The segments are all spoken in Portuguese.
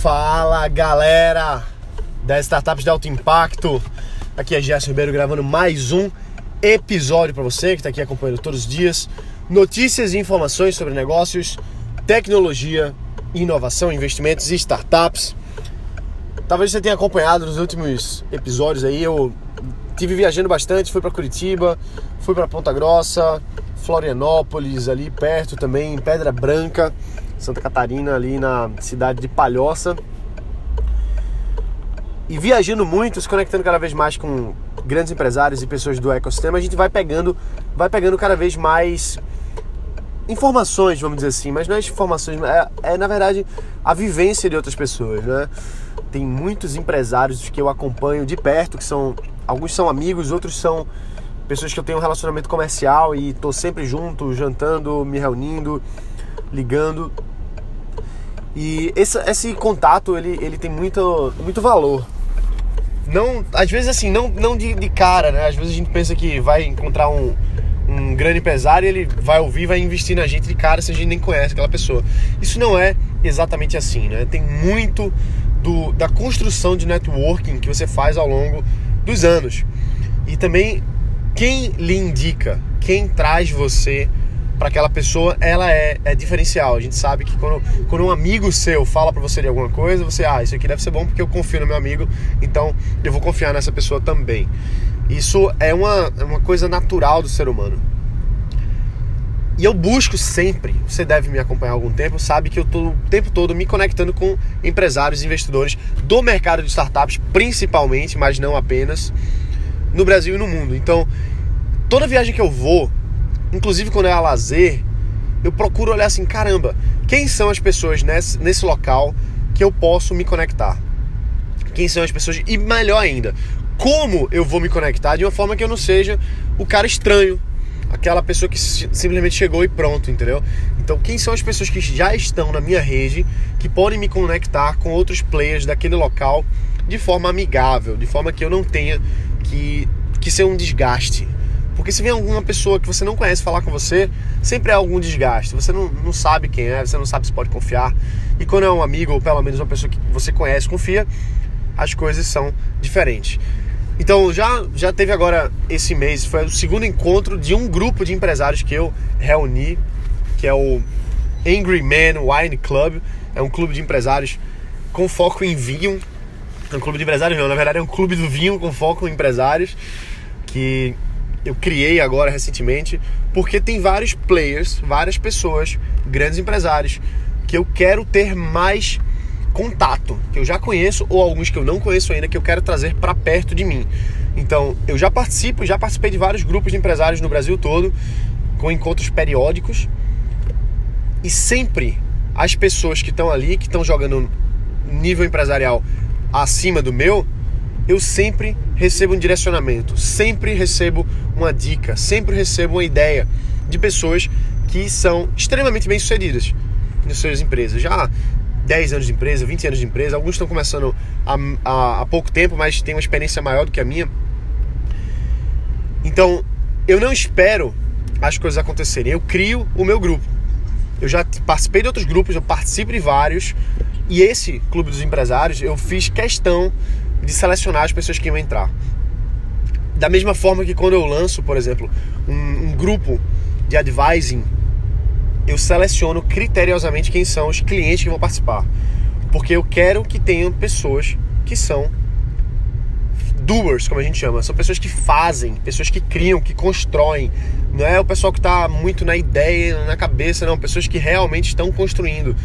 Fala galera das startups de alto impacto. Aqui é Gerson Ribeiro gravando mais um episódio para você que está aqui acompanhando todos os dias. Notícias e informações sobre negócios, tecnologia, inovação, investimentos e startups. Talvez você tenha acompanhado nos últimos episódios aí. Eu tive viajando bastante, fui para Curitiba, fui para Ponta Grossa, Florianópolis, ali perto também, Pedra Branca. Santa Catarina, ali na cidade de Palhoça. E viajando muito, se conectando cada vez mais com grandes empresários e pessoas do ecossistema, a gente vai pegando, vai pegando cada vez mais informações, vamos dizer assim, mas não é informações, é, é na verdade a vivência de outras pessoas, né? Tem muitos empresários que eu acompanho de perto, que são alguns são amigos, outros são pessoas que eu tenho um relacionamento comercial e tô sempre junto, jantando, me reunindo, ligando. E esse, esse contato, ele, ele tem muito, muito valor. Não, às vezes assim, não, não de, de cara, né? Às vezes a gente pensa que vai encontrar um, um grande empresário e ele vai ouvir, vai investir na gente de cara se a gente nem conhece aquela pessoa. Isso não é exatamente assim, né? Tem muito do, da construção de networking que você faz ao longo dos anos. E também quem lhe indica, quem traz você para aquela pessoa, ela é, é diferencial. A gente sabe que quando, quando um amigo seu fala para você de alguma coisa, você, ah, isso aqui deve ser bom porque eu confio no meu amigo, então eu vou confiar nessa pessoa também. Isso é uma, é uma coisa natural do ser humano. E eu busco sempre, você deve me acompanhar há algum tempo, sabe que eu estou o tempo todo me conectando com empresários investidores do mercado de startups, principalmente, mas não apenas, no Brasil e no mundo. Então, toda viagem que eu vou, inclusive quando é a lazer, eu procuro olhar assim, caramba, quem são as pessoas nesse, nesse local que eu posso me conectar? Quem são as pessoas? E melhor ainda, como eu vou me conectar de uma forma que eu não seja o cara estranho, aquela pessoa que simplesmente chegou e pronto, entendeu? Então, quem são as pessoas que já estão na minha rede, que podem me conectar com outros players daquele local de forma amigável, de forma que eu não tenha que, que ser um desgaste, porque se vem alguma pessoa que você não conhece falar com você, sempre é algum desgaste. Você não, não sabe quem é, você não sabe se pode confiar. E quando é um amigo, ou pelo menos uma pessoa que você conhece, confia, as coisas são diferentes. Então já, já teve agora esse mês, foi o segundo encontro de um grupo de empresários que eu reuni, que é o Angry Man Wine Club. É um clube de empresários com foco em vinho. É um clube de empresários não, na verdade é um clube do vinho com foco em empresários que eu criei agora recentemente, porque tem vários players, várias pessoas, grandes empresários, que eu quero ter mais contato, que eu já conheço ou alguns que eu não conheço ainda que eu quero trazer para perto de mim. Então, eu já participo, já participei de vários grupos de empresários no Brasil todo, com encontros periódicos. E sempre as pessoas que estão ali, que estão jogando nível empresarial acima do meu, eu sempre recebo um direcionamento, sempre recebo uma dica, sempre recebo uma ideia de pessoas que são extremamente bem-sucedidas nas suas empresas. Já 10 anos de empresa, 20 anos de empresa, alguns estão começando há, há, pouco tempo, mas têm uma experiência maior do que a minha. Então, eu não espero as coisas acontecerem, eu crio o meu grupo. Eu já participei de outros grupos, eu participo de vários, e esse Clube dos Empresários eu fiz questão de selecionar as pessoas que iam entrar. Da mesma forma que quando eu lanço, por exemplo, um, um grupo de advising, eu seleciono criteriosamente quem são os clientes que vão participar. Porque eu quero que tenham pessoas que são doers, como a gente chama, são pessoas que fazem, pessoas que criam, que constroem. Não é o pessoal que está muito na ideia, na cabeça, não. Pessoas que realmente estão construindo,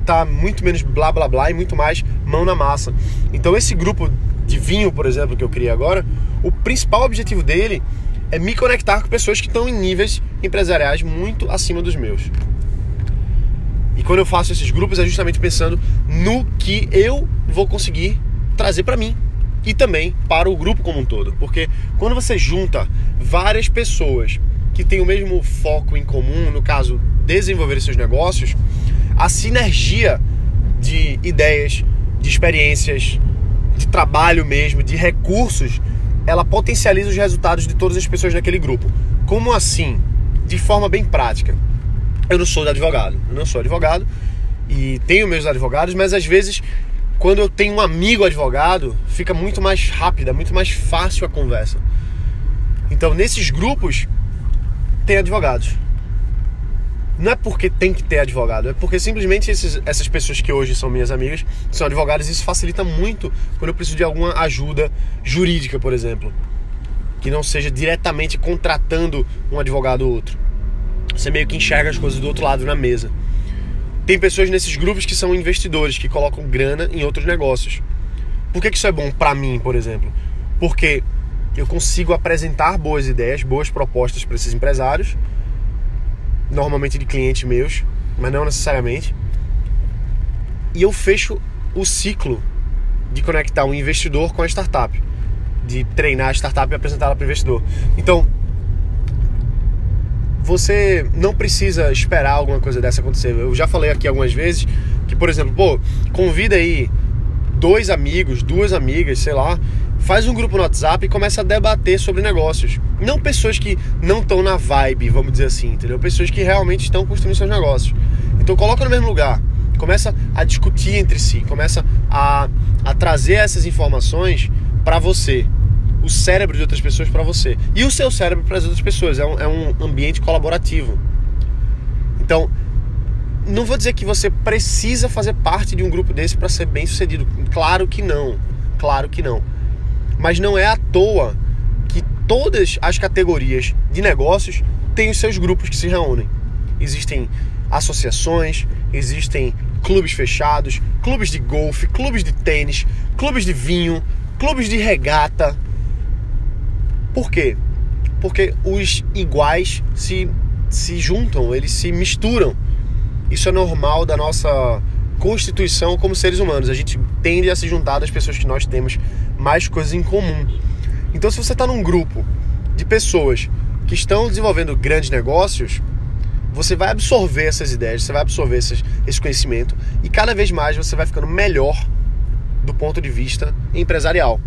está muito menos blá blá blá e muito mais mão na massa. Então esse grupo de vinho, por exemplo, que eu criei agora, o principal objetivo dele é me conectar com pessoas que estão em níveis empresariais muito acima dos meus. E quando eu faço esses grupos é justamente pensando no que eu vou conseguir trazer para mim e também para o grupo como um todo, porque quando você junta várias pessoas que têm o mesmo foco em comum, no caso, desenvolver seus negócios, a sinergia de ideias, de experiências, de trabalho mesmo, de recursos, ela potencializa os resultados de todas as pessoas daquele grupo. Como assim? De forma bem prática. Eu não sou advogado, eu não sou advogado e tenho meus advogados, mas às vezes quando eu tenho um amigo advogado, fica muito mais rápida, muito mais fácil a conversa. Então, nesses grupos, tem advogados. Não é porque tem que ter advogado, é porque simplesmente esses, essas pessoas que hoje são minhas amigas são advogadas e isso facilita muito quando eu preciso de alguma ajuda jurídica, por exemplo. Que não seja diretamente contratando um advogado ou outro. Você meio que enxerga as coisas do outro lado na mesa. Tem pessoas nesses grupos que são investidores, que colocam grana em outros negócios. Por que, que isso é bom para mim, por exemplo? Porque eu consigo apresentar boas ideias, boas propostas para esses empresários normalmente de clientes meus, mas não necessariamente. E eu fecho o ciclo de conectar um investidor com a startup, de treinar a startup e apresentá-la para o investidor. Então, você não precisa esperar alguma coisa dessa acontecer. Eu já falei aqui algumas vezes que, por exemplo, pô, convida aí dois amigos, duas amigas, sei lá, faz um grupo no WhatsApp e começa a debater sobre negócios. Não pessoas que não estão na vibe, vamos dizer assim, entendeu? Pessoas que realmente estão construindo seus negócios. Então coloca no mesmo lugar, começa a discutir entre si, começa a, a trazer essas informações para você, o cérebro de outras pessoas para você e o seu cérebro para as outras pessoas. É um, é um ambiente colaborativo. Então, não vou dizer que você precisa fazer parte de um grupo desse para ser bem sucedido. Claro que não. Claro que não. Mas não é à toa que todas as categorias de negócios têm os seus grupos que se reúnem. Existem associações, existem clubes fechados, clubes de golfe, clubes de tênis, clubes de vinho, clubes de regata. Por quê? Porque os iguais se, se juntam, eles se misturam. Isso é normal da nossa constituição como seres humanos. A gente tende a se juntar das pessoas que nós temos mais coisas em comum. Então, se você está num grupo de pessoas que estão desenvolvendo grandes negócios, você vai absorver essas ideias, você vai absorver esses, esse conhecimento e cada vez mais você vai ficando melhor do ponto de vista empresarial.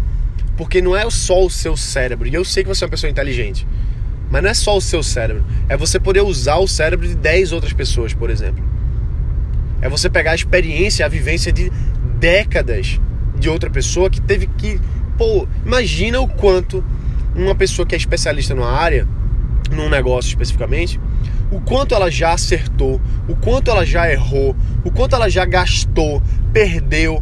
Porque não é só o seu cérebro, e eu sei que você é uma pessoa inteligente, mas não é só o seu cérebro, é você poder usar o cérebro de 10 outras pessoas, por exemplo. É você pegar a experiência, a vivência de décadas de outra pessoa que teve que. Pô, imagina o quanto uma pessoa que é especialista numa área, num negócio especificamente, o quanto ela já acertou, o quanto ela já errou, o quanto ela já gastou, perdeu.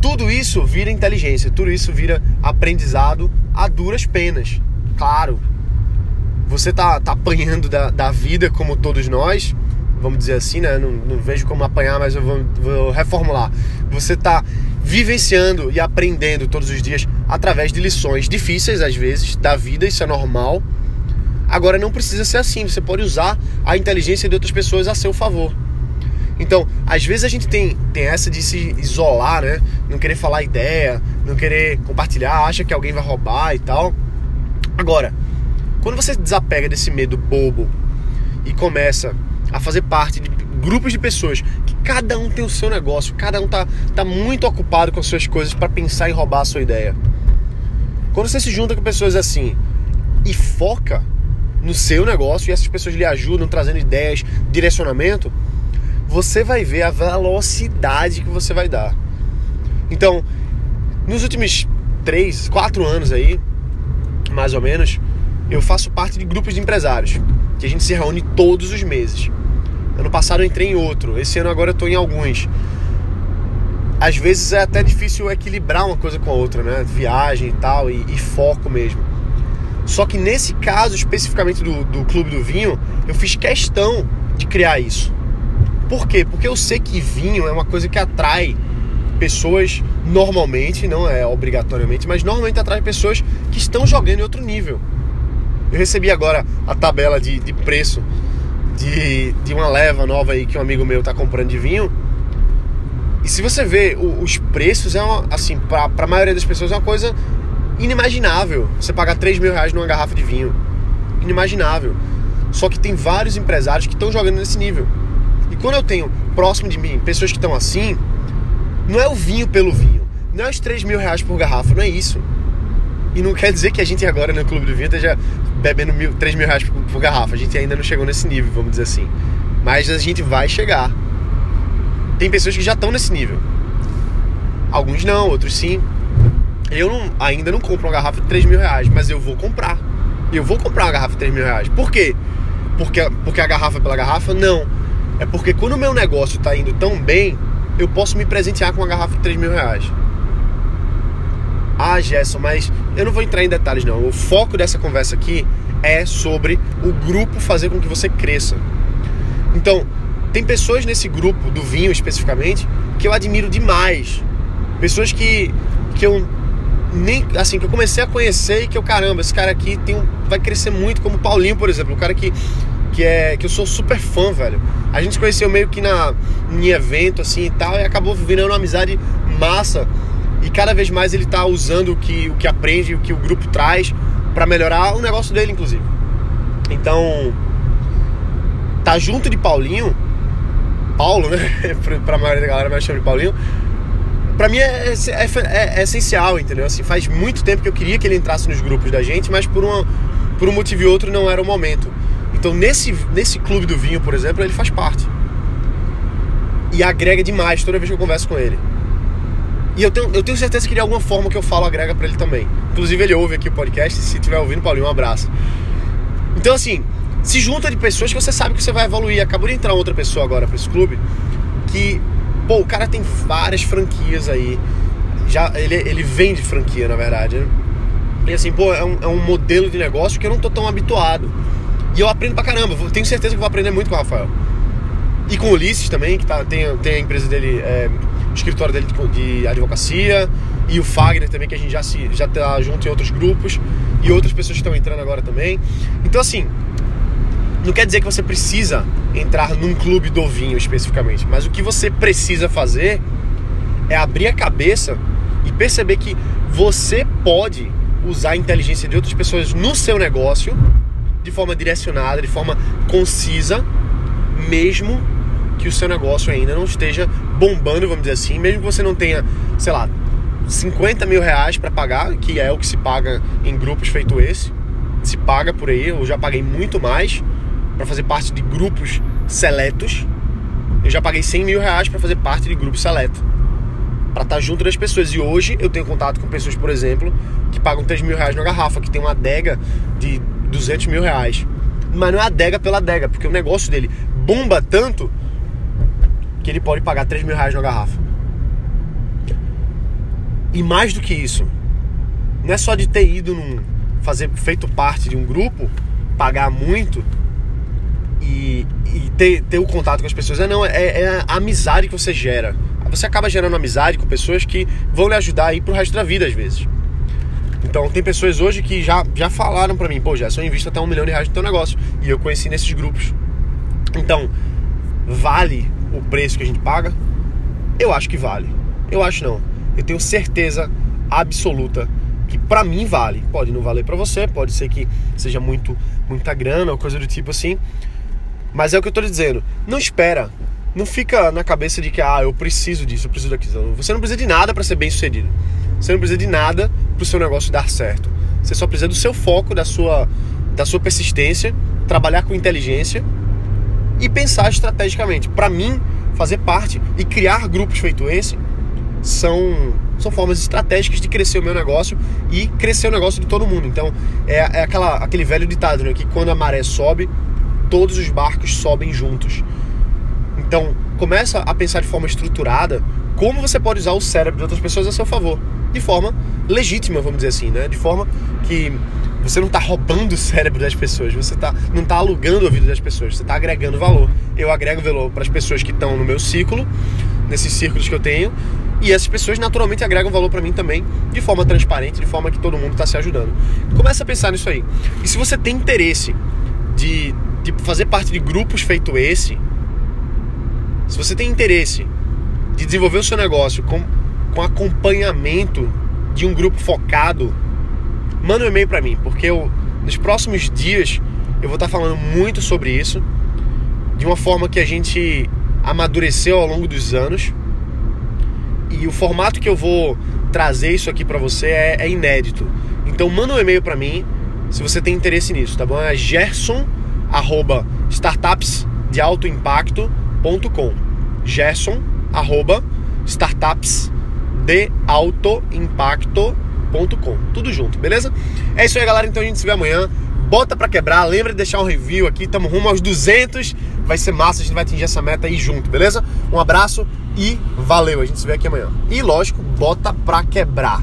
Tudo isso vira inteligência, tudo isso vira aprendizado a duras penas. Claro, você tá, tá apanhando da, da vida como todos nós, vamos dizer assim, né? Não, não vejo como apanhar, mas eu vou, vou reformular. Você está vivenciando e aprendendo todos os dias através de lições difíceis, às vezes, da vida, isso é normal. Agora não precisa ser assim, você pode usar a inteligência de outras pessoas a seu favor. Então, às vezes a gente tem, tem essa de se isolar, né? Não querer falar ideia, não querer compartilhar, acha que alguém vai roubar e tal. Agora, quando você desapega desse medo bobo e começa a fazer parte de grupos de pessoas que cada um tem o seu negócio, cada um tá, tá muito ocupado com as suas coisas para pensar em roubar a sua ideia. Quando você se junta com pessoas assim e foca no seu negócio e essas pessoas lhe ajudam trazendo ideias, direcionamento, você vai ver a velocidade que você vai dar. Então, nos últimos três, quatro anos aí, mais ou menos, eu faço parte de grupos de empresários que a gente se reúne todos os meses. Ano passado eu entrei em outro, esse ano agora eu estou em alguns. Às vezes é até difícil equilibrar uma coisa com a outra, né? Viagem e tal, e, e foco mesmo. Só que nesse caso especificamente do, do Clube do Vinho, eu fiz questão de criar isso. Por quê? Porque eu sei que vinho é uma coisa que atrai pessoas normalmente, não é obrigatoriamente, mas normalmente atrai pessoas que estão jogando em outro nível. Eu recebi agora a tabela de, de preço de, de uma leva nova aí que um amigo meu tá comprando de vinho. E se você vê o, os preços, é uma, assim, pra, pra maioria das pessoas é uma coisa inimaginável. Você pagar 3 mil reais numa garrafa de vinho. Inimaginável. Só que tem vários empresários que estão jogando nesse nível. E quando eu tenho próximo de mim pessoas que estão assim, não é o vinho pelo vinho. Não é os 3 mil reais por garrafa, não é isso. E não quer dizer que a gente agora no Clube do Vinho esteja bebendo mil, 3 mil reais por, por garrafa. A gente ainda não chegou nesse nível, vamos dizer assim. Mas a gente vai chegar. tem pessoas que já estão nesse nível. Alguns não, outros sim. Eu não, ainda não compro uma garrafa de 3 mil reais, mas eu vou comprar. Eu vou comprar uma garrafa de 3 mil reais. Por quê? Porque, porque a garrafa é pela garrafa? Não. É porque quando o meu negócio está indo tão bem, eu posso me presentear com uma garrafa de 3 mil reais. Ah, Gerson, mas eu não vou entrar em detalhes não. O foco dessa conversa aqui é sobre o grupo fazer com que você cresça. Então, tem pessoas nesse grupo do vinho especificamente que eu admiro demais. Pessoas que, que eu nem assim que eu comecei a conhecer e que eu caramba, esse cara aqui tem um, vai crescer muito, como o Paulinho, por exemplo, um cara que que é que eu sou super fã, velho. A gente se conheceu meio que na em evento assim e tal e acabou virando uma amizade massa. E cada vez mais ele tá usando o que o que aprende, o que o grupo traz para melhorar o negócio dele inclusive. Então, tá junto de Paulinho, Paulo, né? pra maioria da galera mais chama de Paulinho para mim é, é, é, é, essencial, entendeu? Assim, faz muito tempo que eu queria que ele entrasse nos grupos da gente, mas por, uma, por um motivo e outro não era o momento. Então, nesse, nesse clube do vinho, por exemplo, ele faz parte. E agrega demais toda vez que eu converso com ele. E eu tenho, eu tenho certeza que de alguma forma que eu falo agrega para ele também. Inclusive, ele ouve aqui o podcast. Se estiver ouvindo, Paulinho, um abraço. Então, assim, se junta de pessoas que você sabe que você vai evoluir. Acabou de entrar outra pessoa agora para esse clube que Pô, o cara tem várias franquias aí. Já, ele, ele vende franquia, na verdade. Né? E assim, pô, é um, é um modelo de negócio que eu não tô tão habituado. E eu aprendo pra caramba. Tenho certeza que vou aprender muito com o Rafael. E com o Ulisses também, que tá, tem, tem a empresa dele, é, escritório dele de, advocacia. E o Fagner também, que a gente já, se, já tá junto em outros grupos. E outras pessoas estão entrando agora também. Então, assim, não quer dizer que você precisa entrar num clube do vinho especificamente, mas o que você precisa fazer é abrir a cabeça e perceber que você pode usar a inteligência de outras pessoas no seu negócio de forma direcionada, de forma concisa, mesmo que o seu negócio ainda não esteja bombando, vamos dizer assim, mesmo que você não tenha, sei lá, 50 mil reais para pagar, que é o que se paga em grupos feito esse, se paga por aí, eu já paguei muito mais para fazer parte de grupos seletos. Eu já paguei 100 mil reais para fazer parte de grupo seleto. Para estar tá junto das pessoas. E hoje eu tenho contato com pessoas, por exemplo, que pagam 3 mil reais na garrafa, que tem uma adega de 200 mil reais. Mas não é adega pela adega, porque o negócio dele bomba tanto que ele pode pagar 3 mil reais na garrafa. E mais do que isso, não é só de ter ido num. fazer feito parte de um grupo, pagar muito e, e ter, ter o contato com as pessoas. É, não, é, é a amizade que você gera. Você acaba gerando amizade com pessoas que vão lhe ajudar aí pro resto da vida, às vezes. Então, tem pessoas hoje que já, já falaram para mim, pô, já eu invisto até um milhão de reais no teu negócio. E eu conheci nesses grupos. Então, vale o preço que a gente paga? Eu acho que vale. Eu acho não. Eu tenho certeza absoluta que para mim vale. Pode não valer para você, pode ser que seja muito muita grana ou coisa do tipo assim, mas é o que eu tô lhe dizendo. Não espera. Não fica na cabeça de que, ah, eu preciso disso, eu preciso daquilo. Você não precisa de nada para ser bem sucedido. Você não precisa de nada para o seu negócio dar certo. Você só precisa do seu foco, da sua, da sua persistência, trabalhar com inteligência e pensar estrategicamente. Para mim, fazer parte e criar grupos feito esse são, são formas estratégicas de crescer o meu negócio e crescer o negócio de todo mundo. Então, é, é aquela, aquele velho ditado, né? Que quando a maré sobe, todos os barcos sobem juntos. Então, começa a pensar de forma estruturada como você pode usar o cérebro de outras pessoas a seu favor, de forma legítima, vamos dizer assim, né? De forma que você não está roubando o cérebro das pessoas, você tá, não está alugando a vida das pessoas, você está agregando valor. Eu agrego valor para as pessoas que estão no meu ciclo, nesses círculos que eu tenho, e essas pessoas naturalmente agregam valor para mim também, de forma transparente, de forma que todo mundo está se ajudando. Começa a pensar nisso aí. E se você tem interesse de de fazer parte de grupos feito esse, se você tem interesse de desenvolver o seu negócio com, com acompanhamento de um grupo focado, manda um e-mail para mim, porque eu, nos próximos dias eu vou estar falando muito sobre isso, de uma forma que a gente amadureceu ao longo dos anos. E o formato que eu vou trazer isso aqui para você é, é, inédito. Então manda um e-mail para mim se você tem interesse nisso, tá bom? É gerson arroba startupsdealtoimpacto.com Gerson, arroba startupsdeautoimpacto.com. Tudo junto, beleza? É isso aí, galera. Então a gente se vê amanhã. Bota pra quebrar. Lembra de deixar um review aqui. Tamo rumo aos 200. Vai ser massa. A gente vai atingir essa meta aí junto, beleza? Um abraço e valeu. A gente se vê aqui amanhã. E lógico, bota pra quebrar.